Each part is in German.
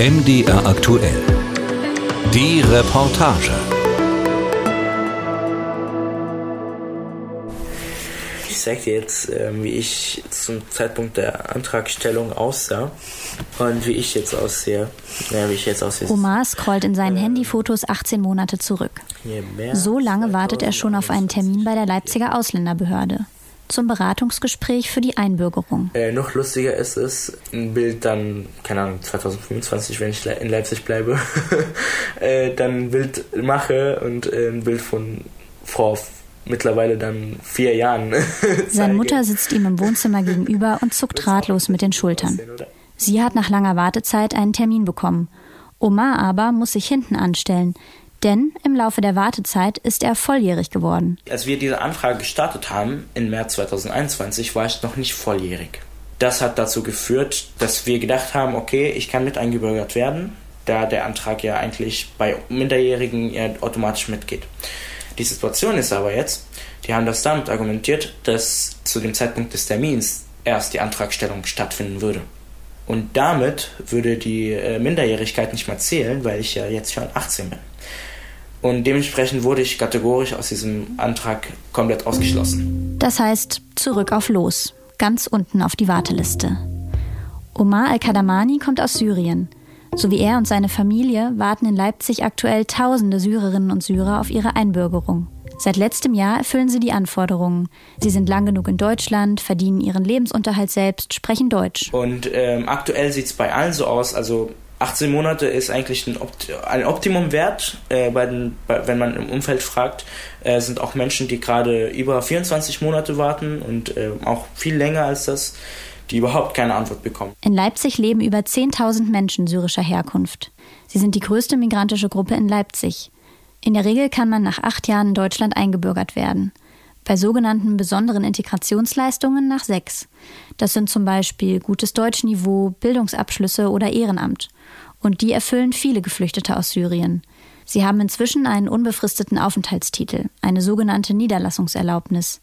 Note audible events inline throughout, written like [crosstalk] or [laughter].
MDR aktuell. Die Reportage. Ich sage dir jetzt, ähm, wie ich zum Zeitpunkt der Antragstellung aussah und wie ich jetzt aussehe. Ja, wie ich jetzt aussehe. Omar scrollt in seinen Handyfotos 18 Monate zurück. So lange wartet er schon auf einen Termin bei der Leipziger Ausländerbehörde zum Beratungsgespräch für die Einbürgerung. Äh, noch lustiger ist es, ein Bild dann, keine Ahnung, 2025, wenn ich in Leipzig bleibe, [laughs] äh, dann ein Bild mache und äh, ein Bild von vor mittlerweile dann vier Jahren. [laughs] Seine Mutter sitzt ihm im Wohnzimmer gegenüber und zuckt ratlos mit den Schultern. Sie hat nach langer Wartezeit einen Termin bekommen. Omar aber muss sich hinten anstellen, denn im Laufe der Wartezeit ist er volljährig geworden. Als wir diese Anfrage gestartet haben, im März 2021, war ich noch nicht volljährig. Das hat dazu geführt, dass wir gedacht haben, okay, ich kann mit eingebürgert werden, da der Antrag ja eigentlich bei Minderjährigen ja automatisch mitgeht. Die Situation ist aber jetzt, die haben das damit argumentiert, dass zu dem Zeitpunkt des Termins erst die Antragstellung stattfinden würde. Und damit würde die äh, Minderjährigkeit nicht mehr zählen, weil ich ja jetzt schon 18 bin. Und dementsprechend wurde ich kategorisch aus diesem Antrag komplett ausgeschlossen. Das heißt, zurück auf Los, ganz unten auf die Warteliste. Omar Al-Kadamani kommt aus Syrien. So wie er und seine Familie warten in Leipzig aktuell tausende Syrerinnen und Syrer auf ihre Einbürgerung. Seit letztem Jahr erfüllen sie die Anforderungen. Sie sind lang genug in Deutschland, verdienen ihren Lebensunterhalt selbst, sprechen Deutsch. Und ähm, aktuell sieht es bei allen so aus, also 18 Monate ist eigentlich ein, Opt ein Optimumwert. Äh, bei den, bei, wenn man im Umfeld fragt, äh, sind auch Menschen, die gerade über 24 Monate warten und äh, auch viel länger als das, die überhaupt keine Antwort bekommen. In Leipzig leben über 10.000 Menschen syrischer Herkunft. Sie sind die größte migrantische Gruppe in Leipzig. In der Regel kann man nach acht Jahren in Deutschland eingebürgert werden. Bei sogenannten besonderen Integrationsleistungen nach sechs. Das sind zum Beispiel gutes Deutschniveau, Bildungsabschlüsse oder Ehrenamt. Und die erfüllen viele Geflüchtete aus Syrien. Sie haben inzwischen einen unbefristeten Aufenthaltstitel, eine sogenannte Niederlassungserlaubnis.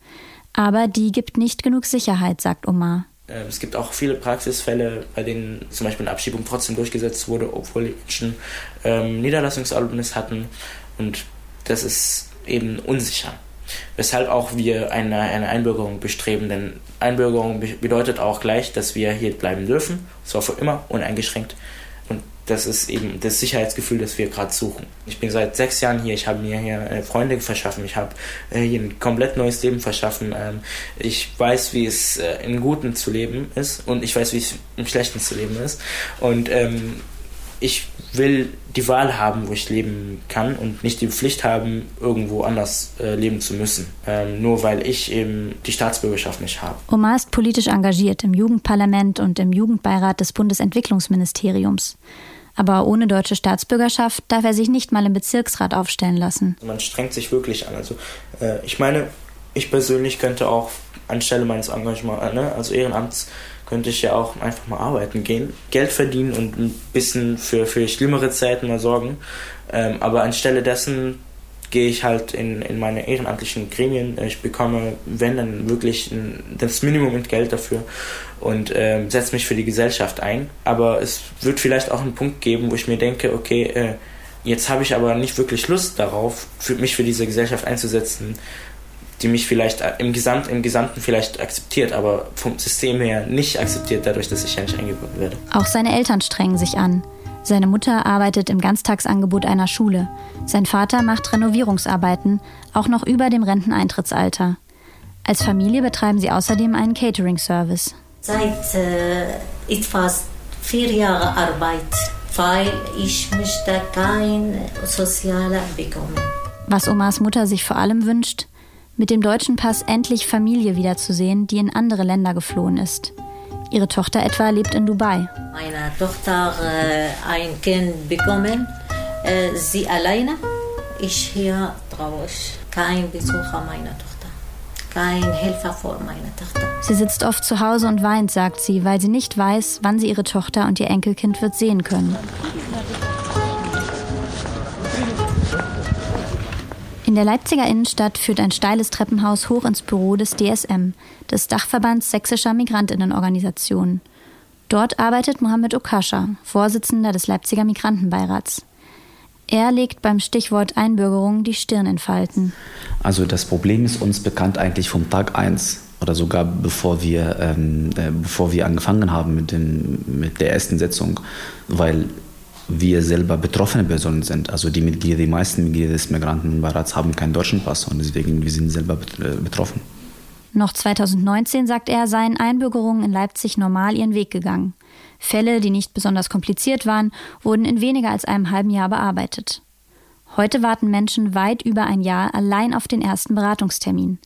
Aber die gibt nicht genug Sicherheit, sagt Omar. Ähm, es gibt auch viele Praxisfälle, bei denen zum Beispiel eine Abschiebung trotzdem durchgesetzt wurde, obwohl die Menschen ähm, Niederlassungserlaubnis hatten. Und das ist eben unsicher. Weshalb auch wir eine, eine Einbürgerung bestreben, denn Einbürgerung bedeutet auch gleich, dass wir hier bleiben dürfen, und zwar für immer, uneingeschränkt das ist eben das Sicherheitsgefühl, das wir gerade suchen. Ich bin seit sechs Jahren hier, ich habe mir hier äh, Freunde verschaffen, ich habe äh, hier ein komplett neues Leben verschaffen. Ähm, ich weiß, wie es äh, im Guten zu leben ist und ich weiß, wie es im Schlechten zu leben ist. Und ähm, ich will die Wahl haben, wo ich leben kann und nicht die Pflicht haben, irgendwo anders leben zu müssen, ähm, nur weil ich eben die Staatsbürgerschaft nicht habe. Omar ist politisch engagiert im Jugendparlament und im Jugendbeirat des Bundesentwicklungsministeriums. Aber ohne deutsche Staatsbürgerschaft darf er sich nicht mal im Bezirksrat aufstellen lassen. Man strengt sich wirklich an. Also äh, ich meine, ich persönlich könnte auch anstelle meines Engagements, ne, also Ehrenamts, könnte ich ja auch einfach mal arbeiten gehen, Geld verdienen und ein bisschen für, für schlimmere Zeiten mal sorgen. Ähm, aber anstelle dessen gehe ich halt in, in meine ehrenamtlichen Gremien. Ich bekomme, wenn dann wirklich ein, das Minimum mit Geld dafür und äh, setze mich für die Gesellschaft ein. Aber es wird vielleicht auch einen Punkt geben, wo ich mir denke, okay, äh, jetzt habe ich aber nicht wirklich Lust darauf, für mich für diese Gesellschaft einzusetzen, die mich vielleicht im, Gesamt, im Gesamten vielleicht akzeptiert, aber vom System her nicht akzeptiert, dadurch, dass ich ja nicht eingebunden werde. Auch seine Eltern strengen sich an. Seine Mutter arbeitet im Ganztagsangebot einer Schule. Sein Vater macht Renovierungsarbeiten, auch noch über dem Renteneintrittsalter. Als Familie betreiben sie außerdem einen Catering-Service. Seit äh, etwas vier Jahren Arbeit, weil ich möchte kein Soziale bekommen. Was Omas Mutter sich vor allem wünscht, mit dem deutschen Pass endlich Familie wiederzusehen, die in andere Länder geflohen ist. Ihre Tochter etwa lebt in Dubai. Meine Tochter äh, ein Kind bekommen, äh, sie alleine. Ich hier traurig. Kein Besucher meiner Tochter. Kein Helfer vor meiner Tochter. Sie sitzt oft zu Hause und weint, sagt sie, weil sie nicht weiß, wann sie ihre Tochter und ihr Enkelkind wird sehen können. In der Leipziger Innenstadt führt ein steiles Treppenhaus hoch ins Büro des DSM, des Dachverbands sächsischer Migrantinnenorganisationen. Dort arbeitet Mohammed Okascha, Vorsitzender des Leipziger Migrantenbeirats. Er legt beim Stichwort Einbürgerung die Stirn in Falten. Also das Problem ist uns bekannt eigentlich vom Tag 1 oder sogar bevor wir, ähm, äh, bevor wir angefangen haben mit, dem, mit der ersten Sitzung, weil wir selber betroffene Personen sind. Also die Mitglieder, die meisten Mitglieder des Migrantenbeirats haben keinen deutschen Pass und deswegen wir sind selber äh, betroffen. Noch 2019, sagt er, seien Einbürgerungen in Leipzig normal ihren Weg gegangen. Fälle, die nicht besonders kompliziert waren, wurden in weniger als einem halben Jahr bearbeitet. Heute warten Menschen weit über ein Jahr allein auf den ersten Beratungstermin.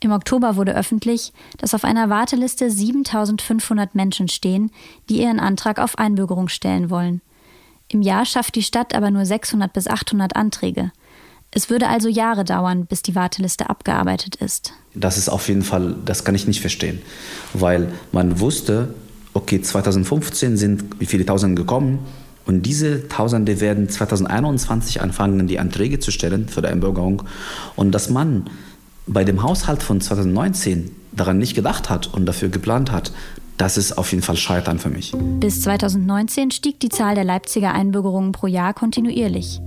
Im Oktober wurde öffentlich, dass auf einer Warteliste 7500 Menschen stehen, die ihren Antrag auf Einbürgerung stellen wollen. Im Jahr schafft die Stadt aber nur 600 bis 800 Anträge. Es würde also Jahre dauern, bis die Warteliste abgearbeitet ist. Das ist auf jeden Fall, das kann ich nicht verstehen, weil man wusste, okay, 2015 sind wie viele Tausende gekommen und diese Tausende werden 2021 anfangen, die Anträge zu stellen für die Einbürgerung und dass man bei dem Haushalt von 2019 daran nicht gedacht hat und dafür geplant hat, das ist auf jeden Fall Scheitern für mich. Bis 2019 stieg die Zahl der Leipziger Einbürgerungen pro Jahr kontinuierlich.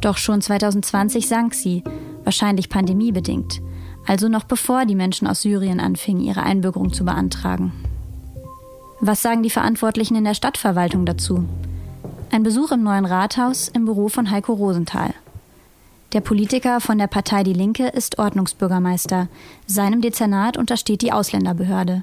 Doch schon 2020 sank sie, wahrscheinlich pandemiebedingt, also noch bevor die Menschen aus Syrien anfingen, ihre Einbürgerung zu beantragen. Was sagen die Verantwortlichen in der Stadtverwaltung dazu? Ein Besuch im neuen Rathaus im Büro von Heiko Rosenthal. Der Politiker von der Partei Die Linke ist Ordnungsbürgermeister. Seinem Dezernat untersteht die Ausländerbehörde.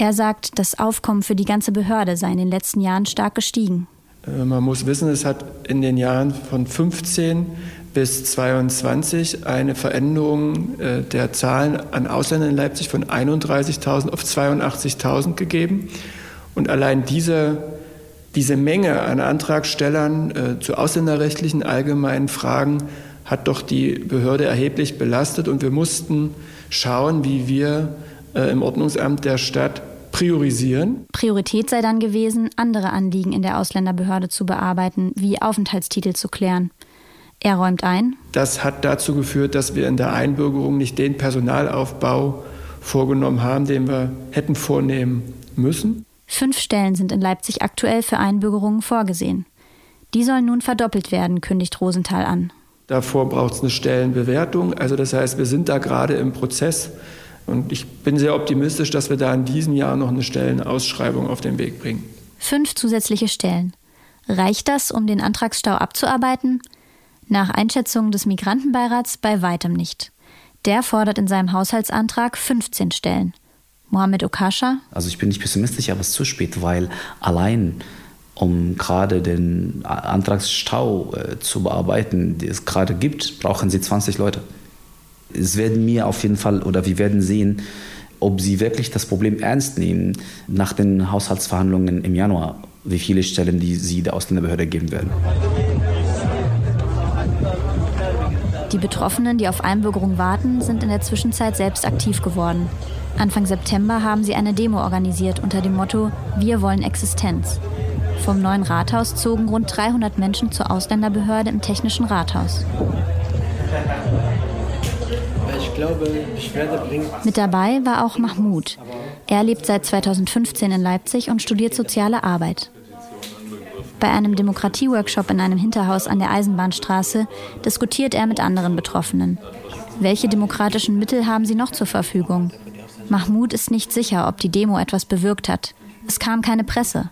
Er sagt, das Aufkommen für die ganze Behörde sei in den letzten Jahren stark gestiegen. Äh, man muss wissen, es hat in den Jahren von 15 bis 22 eine Veränderung äh, der Zahlen an Ausländern in Leipzig von 31.000 auf 82.000 gegeben. Und allein diese, diese Menge an Antragstellern äh, zu ausländerrechtlichen allgemeinen Fragen hat doch die Behörde erheblich belastet. Und wir mussten schauen, wie wir im Ordnungsamt der Stadt priorisieren. Priorität sei dann gewesen, andere Anliegen in der Ausländerbehörde zu bearbeiten, wie Aufenthaltstitel zu klären. Er räumt ein. Das hat dazu geführt, dass wir in der Einbürgerung nicht den Personalaufbau vorgenommen haben, den wir hätten vornehmen müssen. Fünf Stellen sind in Leipzig aktuell für Einbürgerungen vorgesehen. Die sollen nun verdoppelt werden, kündigt Rosenthal an. Davor braucht es eine Stellenbewertung. Also das heißt, wir sind da gerade im Prozess. Und ich bin sehr optimistisch, dass wir da in diesem Jahr noch eine Stellenausschreibung auf den Weg bringen. Fünf zusätzliche Stellen. Reicht das, um den Antragsstau abzuarbeiten? Nach Einschätzung des Migrantenbeirats bei weitem nicht. Der fordert in seinem Haushaltsantrag 15 Stellen. Mohammed Okascha? Also ich bin nicht pessimistisch, aber es ist zu spät, weil allein um gerade den Antragsstau äh, zu bearbeiten, den es gerade gibt, brauchen sie 20 Leute. Es werden mir auf jeden Fall oder wir werden sehen, ob sie wirklich das Problem ernst nehmen nach den Haushaltsverhandlungen im Januar, wie viele Stellen die sie der Ausländerbehörde geben werden. Die Betroffenen, die auf Einbürgerung warten, sind in der Zwischenzeit selbst aktiv geworden. Anfang September haben sie eine Demo organisiert unter dem Motto Wir wollen Existenz. Vom neuen Rathaus zogen rund 300 Menschen zur Ausländerbehörde im Technischen Rathaus. Glaube, Beschwerde bringt. Mit dabei war auch Mahmoud. Er lebt seit 2015 in Leipzig und studiert soziale Arbeit. Bei einem Demokratieworkshop in einem Hinterhaus an der Eisenbahnstraße diskutiert er mit anderen Betroffenen. Welche demokratischen Mittel haben sie noch zur Verfügung? Mahmoud ist nicht sicher, ob die Demo etwas bewirkt hat. Es kam keine Presse.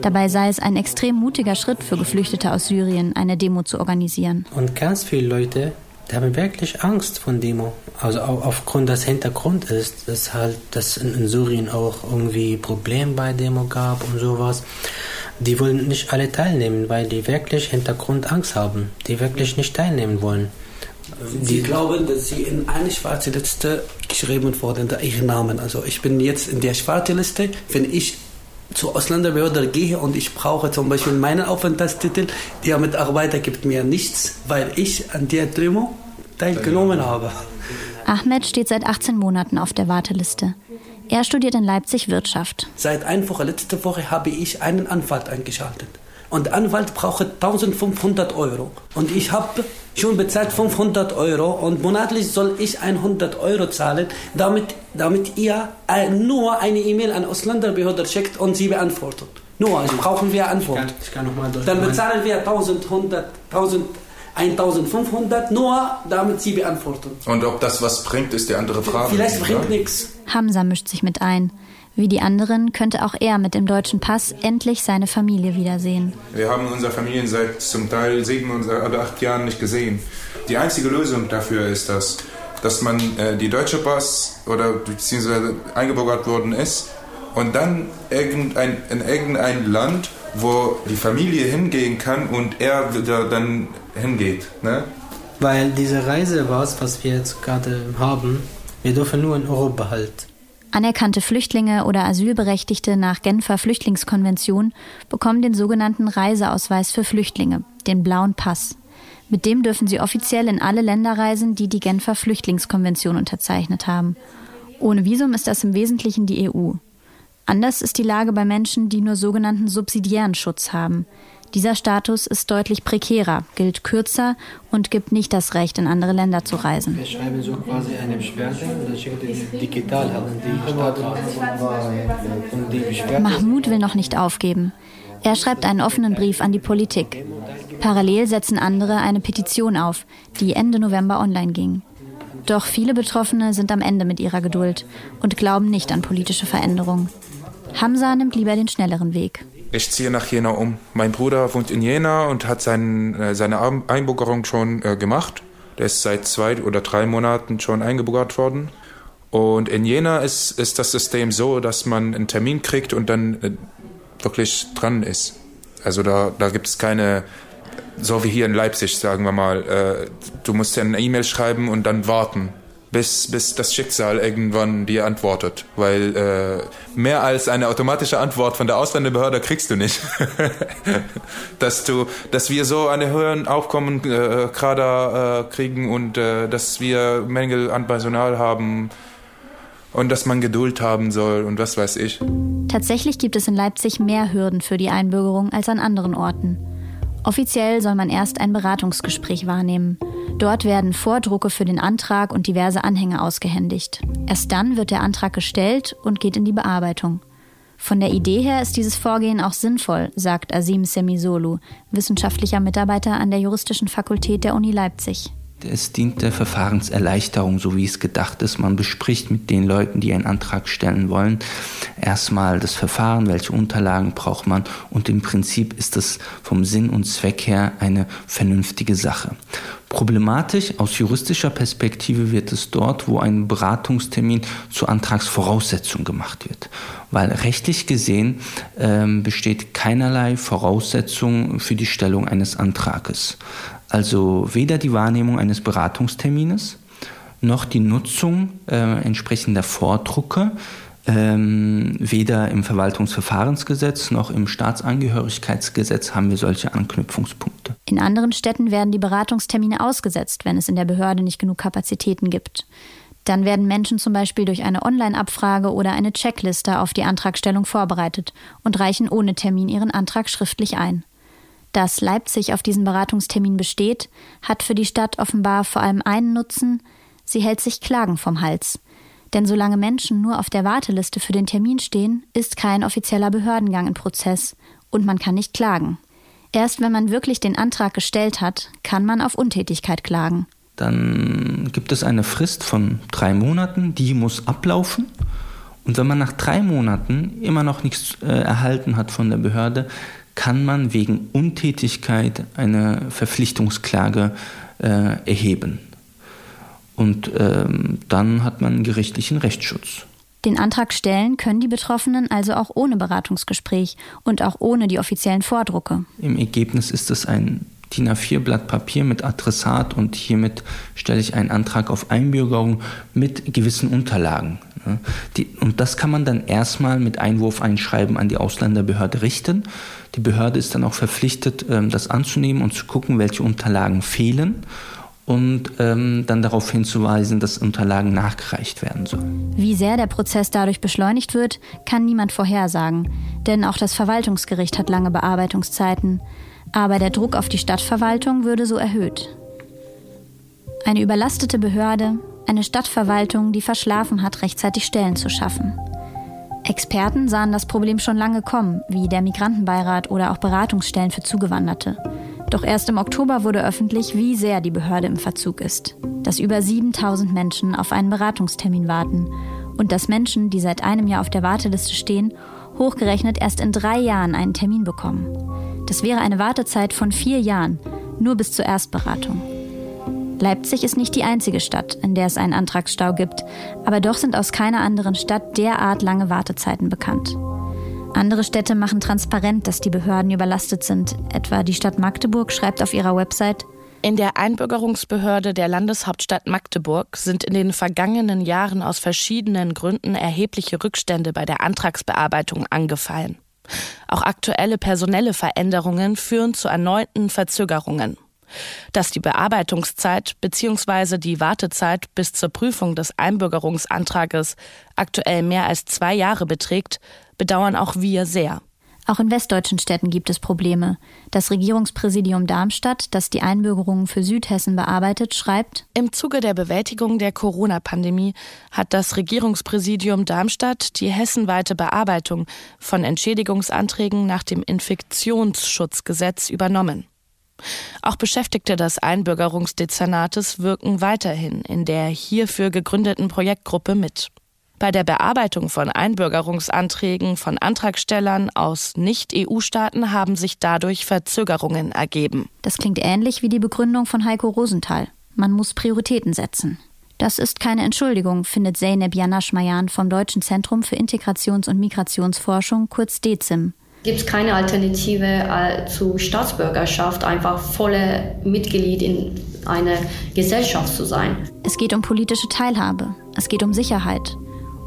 Dabei sei es ein extrem mutiger Schritt für Geflüchtete aus Syrien, eine Demo zu organisieren. Und ganz viele Leute, die haben wirklich Angst von Demo. Also aufgrund des Hintergrund ist, dass halt, dass in Syrien auch irgendwie Probleme bei Demo gab und sowas die wollen nicht alle teilnehmen, weil die wirklich Hintergrund Angst haben, die wirklich nicht teilnehmen wollen. Sie glauben, dass Sie in eine schwarze Liste geschrieben wurden, da Ihre Namen. Also ich bin jetzt in der schwarzen Liste, wenn ich zur Ausländerbehörde gehe und ich brauche zum Beispiel meinen Aufenthaltstitel, der Mitarbeiter gibt mir nichts, weil ich an der Demo teilgenommen habe. Ahmed steht seit 18 Monaten auf der Warteliste. Er studiert in Leipzig Wirtschaft. Seit einer Woche, letzte Woche, habe ich einen Anwalt eingeschaltet. Und Anwalt braucht 1500 Euro. Und ich habe schon bezahlt 500 Euro und monatlich soll ich 100 Euro zahlen, damit, damit ihr nur eine E-Mail an Ausländerbehörde schickt und sie beantwortet. Nur, also brauchen wir Antwort. Ich kann, ich kann Dann bezahlen wir 1100, 1000 1500 nur, damit sie beantworten. Und ob das was bringt, ist die andere Frage. Vielleicht bringt nichts. Hamza mischt sich mit ein. Wie die anderen könnte auch er mit dem deutschen Pass endlich seine Familie wiedersehen. Wir haben unsere Familien seit zum Teil sieben oder acht Jahren nicht gesehen. Die einzige Lösung dafür ist das, dass man äh, die deutsche Pass oder beziehungsweise eingebürgert worden ist und dann irgendein, in irgendein Land, wo die Familie hingehen kann und er wieder dann hingeht. Ne? Weil diese Reise was, was wir jetzt gerade haben, wir dürfen nur in Europa halt. Anerkannte Flüchtlinge oder Asylberechtigte nach Genfer Flüchtlingskonvention bekommen den sogenannten Reiseausweis für Flüchtlinge, den blauen Pass. Mit dem dürfen sie offiziell in alle Länder reisen, die die Genfer Flüchtlingskonvention unterzeichnet haben. Ohne Visum ist das im Wesentlichen die EU. Anders ist die Lage bei Menschen, die nur sogenannten subsidiären Schutz haben. Dieser Status ist deutlich prekärer, gilt kürzer und gibt nicht das Recht, in andere Länder zu reisen. Wir schreiben so quasi eine Beschwerde und schicken die digital an die Stadt. Mahmoud will noch nicht aufgeben. Er schreibt einen offenen Brief an die Politik. Parallel setzen andere eine Petition auf, die Ende November online ging. Doch viele Betroffene sind am Ende mit ihrer Geduld und glauben nicht an politische Veränderungen. Hamza nimmt lieber den schnelleren Weg. Ich ziehe nach Jena um. Mein Bruder wohnt in Jena und hat sein, äh, seine Einbürgerung schon äh, gemacht. Der ist seit zwei oder drei Monaten schon eingebürgert worden. Und in Jena ist, ist das System so, dass man einen Termin kriegt und dann äh, wirklich dran ist. Also da, da gibt es keine, so wie hier in Leipzig, sagen wir mal, äh, du musst ja eine E-Mail schreiben und dann warten bis, bis das Schicksal irgendwann dir antwortet. Weil äh, mehr als eine automatische Antwort von der Ausländerbehörde kriegst du nicht. [laughs] dass, du, dass wir so eine höheren Aufkommen äh, gerade äh, kriegen und äh, dass wir Mängel an Personal haben und dass man Geduld haben soll und was weiß ich. Tatsächlich gibt es in Leipzig mehr Hürden für die Einbürgerung als an anderen Orten. Offiziell soll man erst ein Beratungsgespräch wahrnehmen. Dort werden Vordrucke für den Antrag und diverse Anhänge ausgehändigt. Erst dann wird der Antrag gestellt und geht in die Bearbeitung. Von der Idee her ist dieses Vorgehen auch sinnvoll, sagt Asim Semisolu, wissenschaftlicher Mitarbeiter an der Juristischen Fakultät der Uni Leipzig. Es dient der Verfahrenserleichterung, so wie es gedacht ist. Man bespricht mit den Leuten, die einen Antrag stellen wollen, erstmal das Verfahren, welche Unterlagen braucht man und im Prinzip ist es vom Sinn und Zweck her eine vernünftige Sache. Problematisch aus juristischer Perspektive wird es dort, wo ein Beratungstermin zur Antragsvoraussetzung gemacht wird. Weil rechtlich gesehen ähm, besteht keinerlei Voraussetzung für die Stellung eines Antrages. Also weder die Wahrnehmung eines Beratungstermines noch die Nutzung äh, entsprechender Vordrucke, ähm, weder im Verwaltungsverfahrensgesetz noch im Staatsangehörigkeitsgesetz haben wir solche Anknüpfungspunkte. In anderen Städten werden die Beratungstermine ausgesetzt, wenn es in der Behörde nicht genug Kapazitäten gibt. Dann werden Menschen zum Beispiel durch eine Online-Abfrage oder eine Checkliste auf die Antragstellung vorbereitet und reichen ohne Termin ihren Antrag schriftlich ein. Dass Leipzig auf diesen Beratungstermin besteht, hat für die Stadt offenbar vor allem einen Nutzen, sie hält sich Klagen vom Hals. Denn solange Menschen nur auf der Warteliste für den Termin stehen, ist kein offizieller Behördengang im Prozess und man kann nicht klagen. Erst wenn man wirklich den Antrag gestellt hat, kann man auf Untätigkeit klagen. Dann gibt es eine Frist von drei Monaten, die muss ablaufen. Und wenn man nach drei Monaten immer noch nichts äh, erhalten hat von der Behörde, kann man wegen Untätigkeit eine Verpflichtungsklage äh, erheben. Und ähm, dann hat man gerichtlichen Rechtsschutz. Den Antrag stellen können die Betroffenen also auch ohne Beratungsgespräch und auch ohne die offiziellen Vordrucke. Im Ergebnis ist es ein DIN A4-Blatt Papier mit Adressat und hiermit stelle ich einen Antrag auf Einbürgerung mit gewissen Unterlagen. Die, und das kann man dann erstmal mit Einwurf einschreiben an die Ausländerbehörde richten. Die Behörde ist dann auch verpflichtet, ähm, das anzunehmen und zu gucken, welche Unterlagen fehlen. und ähm, dann darauf hinzuweisen, dass Unterlagen nachgereicht werden sollen. Wie sehr der Prozess dadurch beschleunigt wird, kann niemand vorhersagen, denn auch das Verwaltungsgericht hat lange Bearbeitungszeiten. Aber der Druck auf die Stadtverwaltung würde so erhöht. Eine überlastete Behörde, eine Stadtverwaltung, die verschlafen hat, rechtzeitig Stellen zu schaffen. Experten sahen das Problem schon lange kommen, wie der Migrantenbeirat oder auch Beratungsstellen für Zugewanderte. Doch erst im Oktober wurde öffentlich, wie sehr die Behörde im Verzug ist. Dass über 7000 Menschen auf einen Beratungstermin warten und dass Menschen, die seit einem Jahr auf der Warteliste stehen, hochgerechnet erst in drei Jahren einen Termin bekommen. Das wäre eine Wartezeit von vier Jahren, nur bis zur Erstberatung. Leipzig ist nicht die einzige Stadt, in der es einen Antragsstau gibt, aber doch sind aus keiner anderen Stadt derart lange Wartezeiten bekannt. Andere Städte machen transparent, dass die Behörden überlastet sind. Etwa die Stadt Magdeburg schreibt auf ihrer Website, in der Einbürgerungsbehörde der Landeshauptstadt Magdeburg sind in den vergangenen Jahren aus verschiedenen Gründen erhebliche Rückstände bei der Antragsbearbeitung angefallen. Auch aktuelle personelle Veränderungen führen zu erneuten Verzögerungen. Dass die Bearbeitungszeit bzw. die Wartezeit bis zur Prüfung des Einbürgerungsantrages aktuell mehr als zwei Jahre beträgt, bedauern auch wir sehr. Auch in westdeutschen Städten gibt es Probleme. Das Regierungspräsidium Darmstadt, das die Einbürgerungen für Südhessen bearbeitet, schreibt Im Zuge der Bewältigung der Corona-Pandemie hat das Regierungspräsidium Darmstadt die hessenweite Bearbeitung von Entschädigungsanträgen nach dem Infektionsschutzgesetz übernommen. Auch Beschäftigte des Einbürgerungsdezernates wirken weiterhin in der hierfür gegründeten Projektgruppe mit. Bei der Bearbeitung von Einbürgerungsanträgen von Antragstellern aus Nicht-EU-Staaten haben sich dadurch Verzögerungen ergeben. Das klingt ähnlich wie die Begründung von Heiko Rosenthal. Man muss Prioritäten setzen. Das ist keine Entschuldigung, findet Zeynep Janaschmajan vom Deutschen Zentrum für Integrations- und Migrationsforschung, kurz DEZIM. Gibt es keine Alternative äh, zu Staatsbürgerschaft, einfach volle Mitglied in einer Gesellschaft zu sein? Es geht um politische Teilhabe. Es geht um Sicherheit.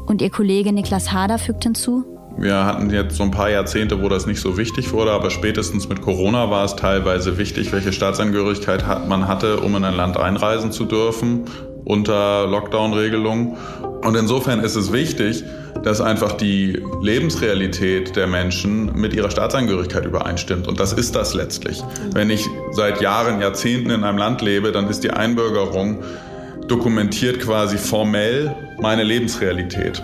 Und ihr Kollege Niklas Hader fügt hinzu, wir hatten jetzt so ein paar Jahrzehnte, wo das nicht so wichtig wurde, aber spätestens mit Corona war es teilweise wichtig, welche Staatsangehörigkeit man hatte, um in ein Land einreisen zu dürfen unter Lockdown-Regelungen. Und insofern ist es wichtig, dass einfach die Lebensrealität der Menschen mit ihrer Staatsangehörigkeit übereinstimmt. Und das ist das letztlich. Wenn ich seit Jahren, Jahrzehnten in einem Land lebe, dann ist die Einbürgerung dokumentiert quasi formell meine Lebensrealität.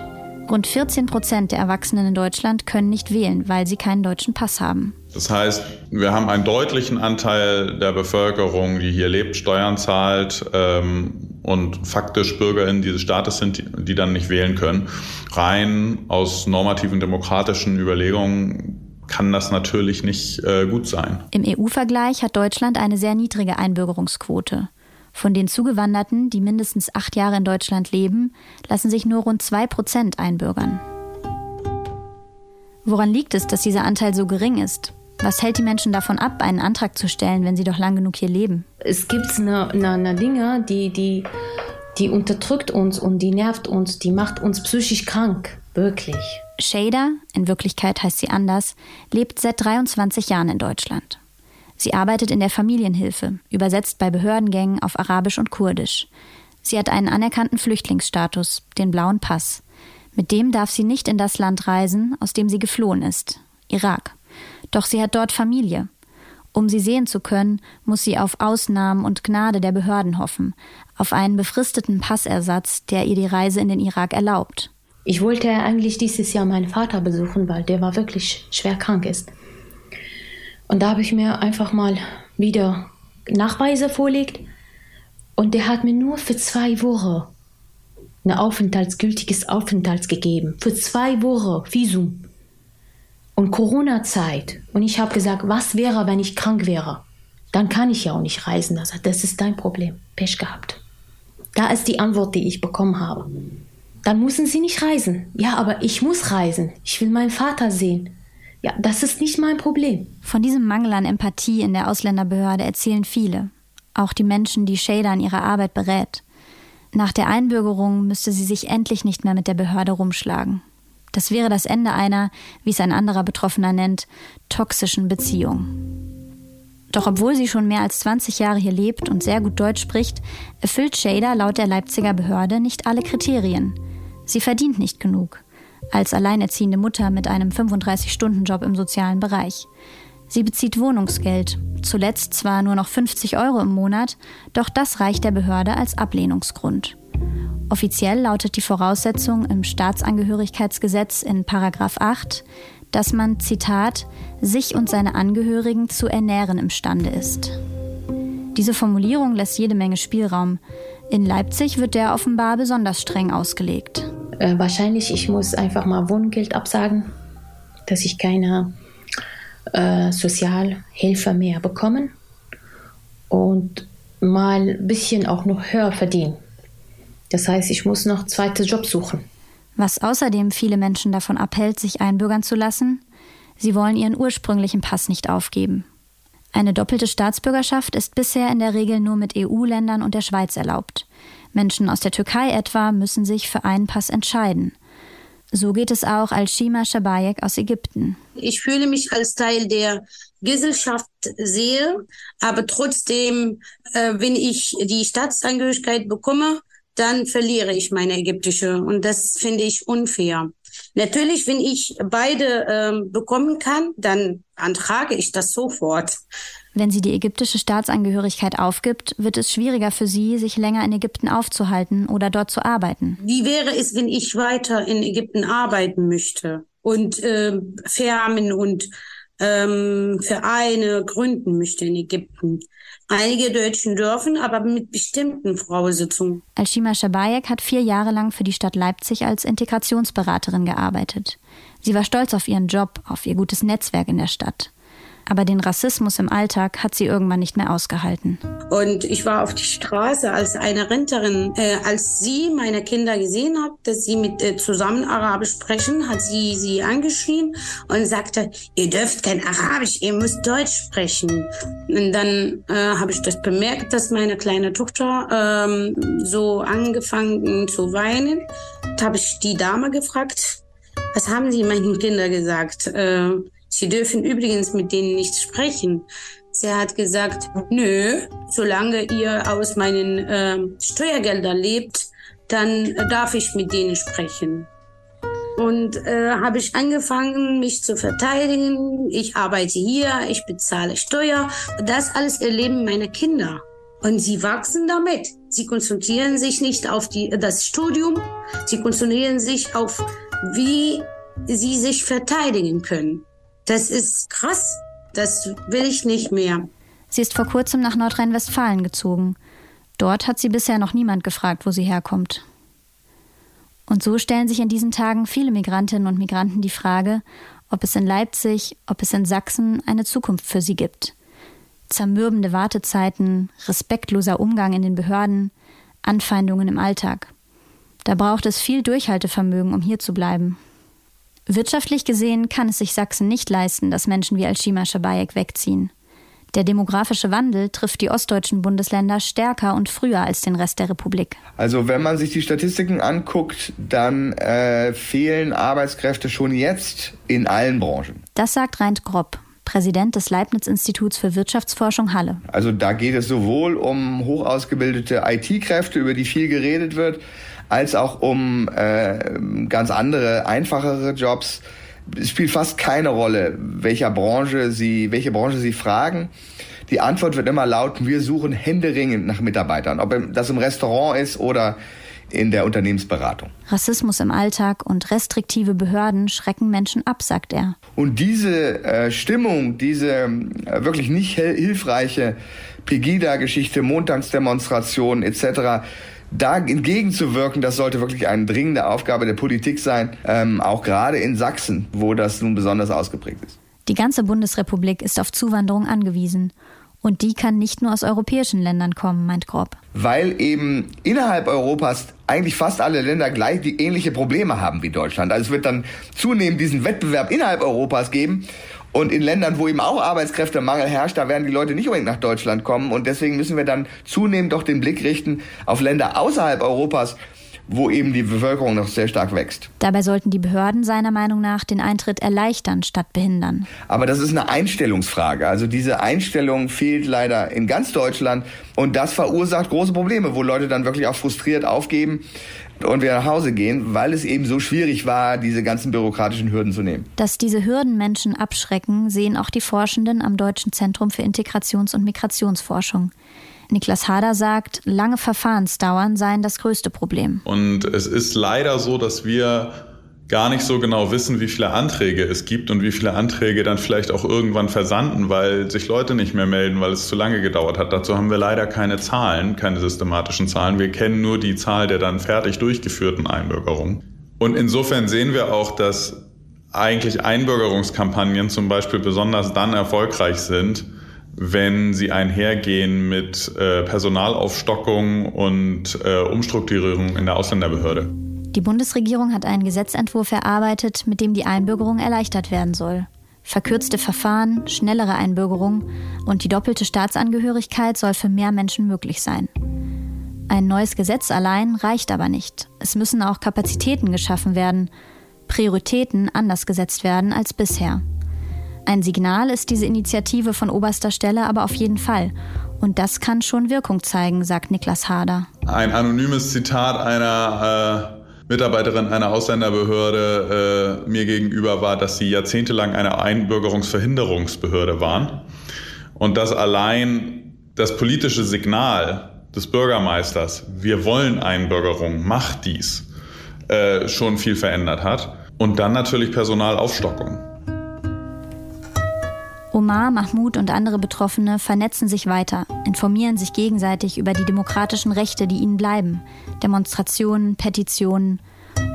Rund 14 Prozent der Erwachsenen in Deutschland können nicht wählen, weil sie keinen deutschen Pass haben. Das heißt, wir haben einen deutlichen Anteil der Bevölkerung, die hier lebt, Steuern zahlt ähm, und faktisch BürgerInnen dieses Staates sind, die, die dann nicht wählen können. Rein aus normativen demokratischen Überlegungen kann das natürlich nicht äh, gut sein. Im EU-Vergleich hat Deutschland eine sehr niedrige Einbürgerungsquote. Von den Zugewanderten, die mindestens acht Jahre in Deutschland leben, lassen sich nur rund zwei Prozent einbürgern. Woran liegt es, dass dieser Anteil so gering ist? Was hält die Menschen davon ab, einen Antrag zu stellen, wenn sie doch lang genug hier leben? Es gibt eine, eine, eine Dinge, die, die, die unterdrückt uns und die nervt uns, die macht uns psychisch krank. Wirklich. Shader, in Wirklichkeit heißt sie anders, lebt seit 23 Jahren in Deutschland. Sie arbeitet in der Familienhilfe, übersetzt bei Behördengängen auf Arabisch und Kurdisch. Sie hat einen anerkannten Flüchtlingsstatus, den blauen Pass. Mit dem darf sie nicht in das Land reisen, aus dem sie geflohen ist, Irak. Doch sie hat dort Familie. Um sie sehen zu können, muss sie auf Ausnahmen und Gnade der Behörden hoffen, auf einen befristeten Passersatz, der ihr die Reise in den Irak erlaubt. Ich wollte eigentlich dieses Jahr meinen Vater besuchen, weil der war wirklich schwer krank ist. Und da habe ich mir einfach mal wieder Nachweise vorlegt und der hat mir nur für zwei Wochen ein aufenthaltsgültiges Aufenthalts gegeben. Für zwei Wochen Visum. Und Corona-Zeit. Und ich habe gesagt, was wäre, wenn ich krank wäre? Dann kann ich ja auch nicht reisen. Er sagt, das ist dein Problem. Pech gehabt. Da ist die Antwort, die ich bekommen habe. Dann müssen Sie nicht reisen. Ja, aber ich muss reisen. Ich will meinen Vater sehen. Ja, das ist nicht mein Problem. Von diesem Mangel an Empathie in der Ausländerbehörde erzählen viele. Auch die Menschen, die Shader in ihrer Arbeit berät. Nach der Einbürgerung müsste sie sich endlich nicht mehr mit der Behörde rumschlagen. Das wäre das Ende einer, wie es ein anderer Betroffener nennt, toxischen Beziehung. Doch obwohl sie schon mehr als 20 Jahre hier lebt und sehr gut Deutsch spricht, erfüllt Shader laut der Leipziger Behörde nicht alle Kriterien. Sie verdient nicht genug. Als alleinerziehende Mutter mit einem 35-Stunden-Job im sozialen Bereich. Sie bezieht Wohnungsgeld, zuletzt zwar nur noch 50 Euro im Monat, doch das reicht der Behörde als Ablehnungsgrund. Offiziell lautet die Voraussetzung im Staatsangehörigkeitsgesetz in Paragraph 8, dass man, Zitat, sich und seine Angehörigen zu ernähren imstande ist. Diese Formulierung lässt jede Menge Spielraum. In Leipzig wird der offenbar besonders streng ausgelegt. Äh, wahrscheinlich, ich muss einfach mal Wohngeld absagen, dass ich keine äh, Sozialhilfe mehr bekomme und mal ein bisschen auch noch höher verdienen. Das heißt, ich muss noch zweite Job suchen. Was außerdem viele Menschen davon abhält, sich einbürgern zu lassen, sie wollen ihren ursprünglichen Pass nicht aufgeben. Eine doppelte Staatsbürgerschaft ist bisher in der Regel nur mit EU-Ländern und der Schweiz erlaubt. Menschen aus der Türkei etwa müssen sich für einen Pass entscheiden. So geht es auch Al-Shima Shabayek aus Ägypten. Ich fühle mich als Teil der Gesellschaft sehe, aber trotzdem, äh, wenn ich die Staatsangehörigkeit bekomme, dann verliere ich meine ägyptische. Und das finde ich unfair. Natürlich, wenn ich beide ähm, bekommen kann, dann antrage ich das sofort. Wenn sie die ägyptische Staatsangehörigkeit aufgibt, wird es schwieriger für sie, sich länger in Ägypten aufzuhalten oder dort zu arbeiten. Wie wäre es, wenn ich weiter in Ägypten arbeiten möchte und äh, Firmen und ähm, Vereine gründen möchte in Ägypten? Einige Deutschen dürfen, aber mit bestimmten Voraussetzungen. Alshima Shabayek hat vier Jahre lang für die Stadt Leipzig als Integrationsberaterin gearbeitet. Sie war stolz auf ihren Job, auf ihr gutes Netzwerk in der Stadt aber den Rassismus im Alltag hat sie irgendwann nicht mehr ausgehalten. Und ich war auf die Straße als eine Rentnerin. Äh, als sie meine Kinder gesehen hat, dass sie mit äh, zusammen Arabisch sprechen, hat sie sie angeschrien und sagte, ihr dürft kein Arabisch, ihr müsst Deutsch sprechen. Und dann äh, habe ich das bemerkt, dass meine kleine Tochter ähm, so angefangen zu weinen. Da habe ich die Dame gefragt, was haben Sie meinen Kindern gesagt? Äh, Sie dürfen übrigens mit denen nicht sprechen. Sie hat gesagt, nö, solange ihr aus meinen äh, Steuergeldern lebt, dann darf ich mit denen sprechen. Und äh, habe ich angefangen, mich zu verteidigen. Ich arbeite hier, ich bezahle Steuer. Das alles erleben meine Kinder. Und sie wachsen damit. Sie konzentrieren sich nicht auf die, das Studium, sie konzentrieren sich auf, wie sie sich verteidigen können. Das ist krass. Das will ich nicht mehr. Sie ist vor kurzem nach Nordrhein-Westfalen gezogen. Dort hat sie bisher noch niemand gefragt, wo sie herkommt. Und so stellen sich in diesen Tagen viele Migrantinnen und Migranten die Frage, ob es in Leipzig, ob es in Sachsen eine Zukunft für sie gibt. Zermürbende Wartezeiten, respektloser Umgang in den Behörden, Anfeindungen im Alltag. Da braucht es viel Durchhaltevermögen, um hier zu bleiben. Wirtschaftlich gesehen kann es sich Sachsen nicht leisten, dass Menschen wie Alshima Shabayek wegziehen. Der demografische Wandel trifft die ostdeutschen Bundesländer stärker und früher als den Rest der Republik. Also wenn man sich die Statistiken anguckt, dann äh, fehlen Arbeitskräfte schon jetzt in allen Branchen. Das sagt Reint Gropp, Präsident des Leibniz-Instituts für Wirtschaftsforschung Halle. Also da geht es sowohl um hochausgebildete IT-Kräfte, über die viel geredet wird, als auch um äh, ganz andere, einfachere Jobs. Es spielt fast keine Rolle, welcher Branche Sie, welche Branche Sie fragen. Die Antwort wird immer lauten, wir suchen händeringend nach Mitarbeitern, ob das im Restaurant ist oder in der Unternehmensberatung. Rassismus im Alltag und restriktive Behörden schrecken Menschen ab, sagt er. Und diese äh, Stimmung, diese äh, wirklich nicht hilfreiche Pegida-Geschichte, Montagsdemonstrationen etc., da entgegenzuwirken, das sollte wirklich eine dringende Aufgabe der Politik sein, ähm, auch gerade in Sachsen, wo das nun besonders ausgeprägt ist. Die ganze Bundesrepublik ist auf Zuwanderung angewiesen. Und die kann nicht nur aus europäischen Ländern kommen, meint Grob. Weil eben innerhalb Europas eigentlich fast alle Länder gleich die ähnliche Probleme haben wie Deutschland. Also es wird dann zunehmend diesen Wettbewerb innerhalb Europas geben. Und in Ländern, wo eben auch Arbeitskräftemangel herrscht, da werden die Leute nicht unbedingt nach Deutschland kommen. Und deswegen müssen wir dann zunehmend doch den Blick richten auf Länder außerhalb Europas, wo eben die Bevölkerung noch sehr stark wächst. Dabei sollten die Behörden seiner Meinung nach den Eintritt erleichtern statt behindern. Aber das ist eine Einstellungsfrage. Also diese Einstellung fehlt leider in ganz Deutschland und das verursacht große Probleme, wo Leute dann wirklich auch frustriert aufgeben und wieder nach Hause gehen, weil es eben so schwierig war, diese ganzen bürokratischen Hürden zu nehmen. Dass diese Hürden Menschen abschrecken, sehen auch die Forschenden am Deutschen Zentrum für Integrations- und Migrationsforschung. Niklas Hader sagt, lange Verfahrensdauern seien das größte Problem. Und es ist leider so, dass wir gar nicht so genau wissen, wie viele Anträge es gibt und wie viele Anträge dann vielleicht auch irgendwann versanden, weil sich Leute nicht mehr melden, weil es zu lange gedauert hat. Dazu haben wir leider keine Zahlen, keine systematischen Zahlen. Wir kennen nur die Zahl der dann fertig durchgeführten Einbürgerungen. Und insofern sehen wir auch, dass eigentlich Einbürgerungskampagnen zum Beispiel besonders dann erfolgreich sind, wenn sie einhergehen mit äh, Personalaufstockung und äh, Umstrukturierung in der Ausländerbehörde. Die Bundesregierung hat einen Gesetzentwurf erarbeitet, mit dem die Einbürgerung erleichtert werden soll. Verkürzte Verfahren, schnellere Einbürgerung und die doppelte Staatsangehörigkeit soll für mehr Menschen möglich sein. Ein neues Gesetz allein reicht aber nicht. Es müssen auch Kapazitäten geschaffen werden, Prioritäten anders gesetzt werden als bisher. Ein Signal ist diese Initiative von oberster Stelle aber auf jeden Fall. Und das kann schon Wirkung zeigen, sagt Niklas Hader. Ein anonymes Zitat einer äh, Mitarbeiterin einer Ausländerbehörde äh, mir gegenüber war, dass sie jahrzehntelang eine Einbürgerungsverhinderungsbehörde waren. Und dass allein das politische Signal des Bürgermeisters, wir wollen Einbürgerung, macht dies, äh, schon viel verändert hat. Und dann natürlich Personalaufstockung. Omar, Mahmoud und andere Betroffene vernetzen sich weiter, informieren sich gegenseitig über die demokratischen Rechte, die ihnen bleiben, Demonstrationen, Petitionen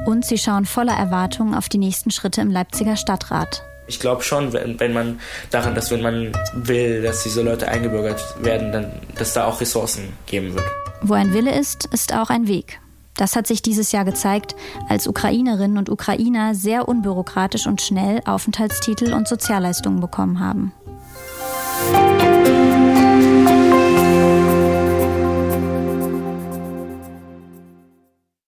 und sie schauen voller Erwartung auf die nächsten Schritte im Leipziger Stadtrat. Ich glaube schon, wenn, wenn man daran, dass wenn man will, dass diese Leute eingebürgert werden, dann, dass da auch Ressourcen geben wird. Wo ein Wille ist, ist auch ein Weg. Das hat sich dieses Jahr gezeigt, als Ukrainerinnen und Ukrainer sehr unbürokratisch und schnell Aufenthaltstitel und Sozialleistungen bekommen haben.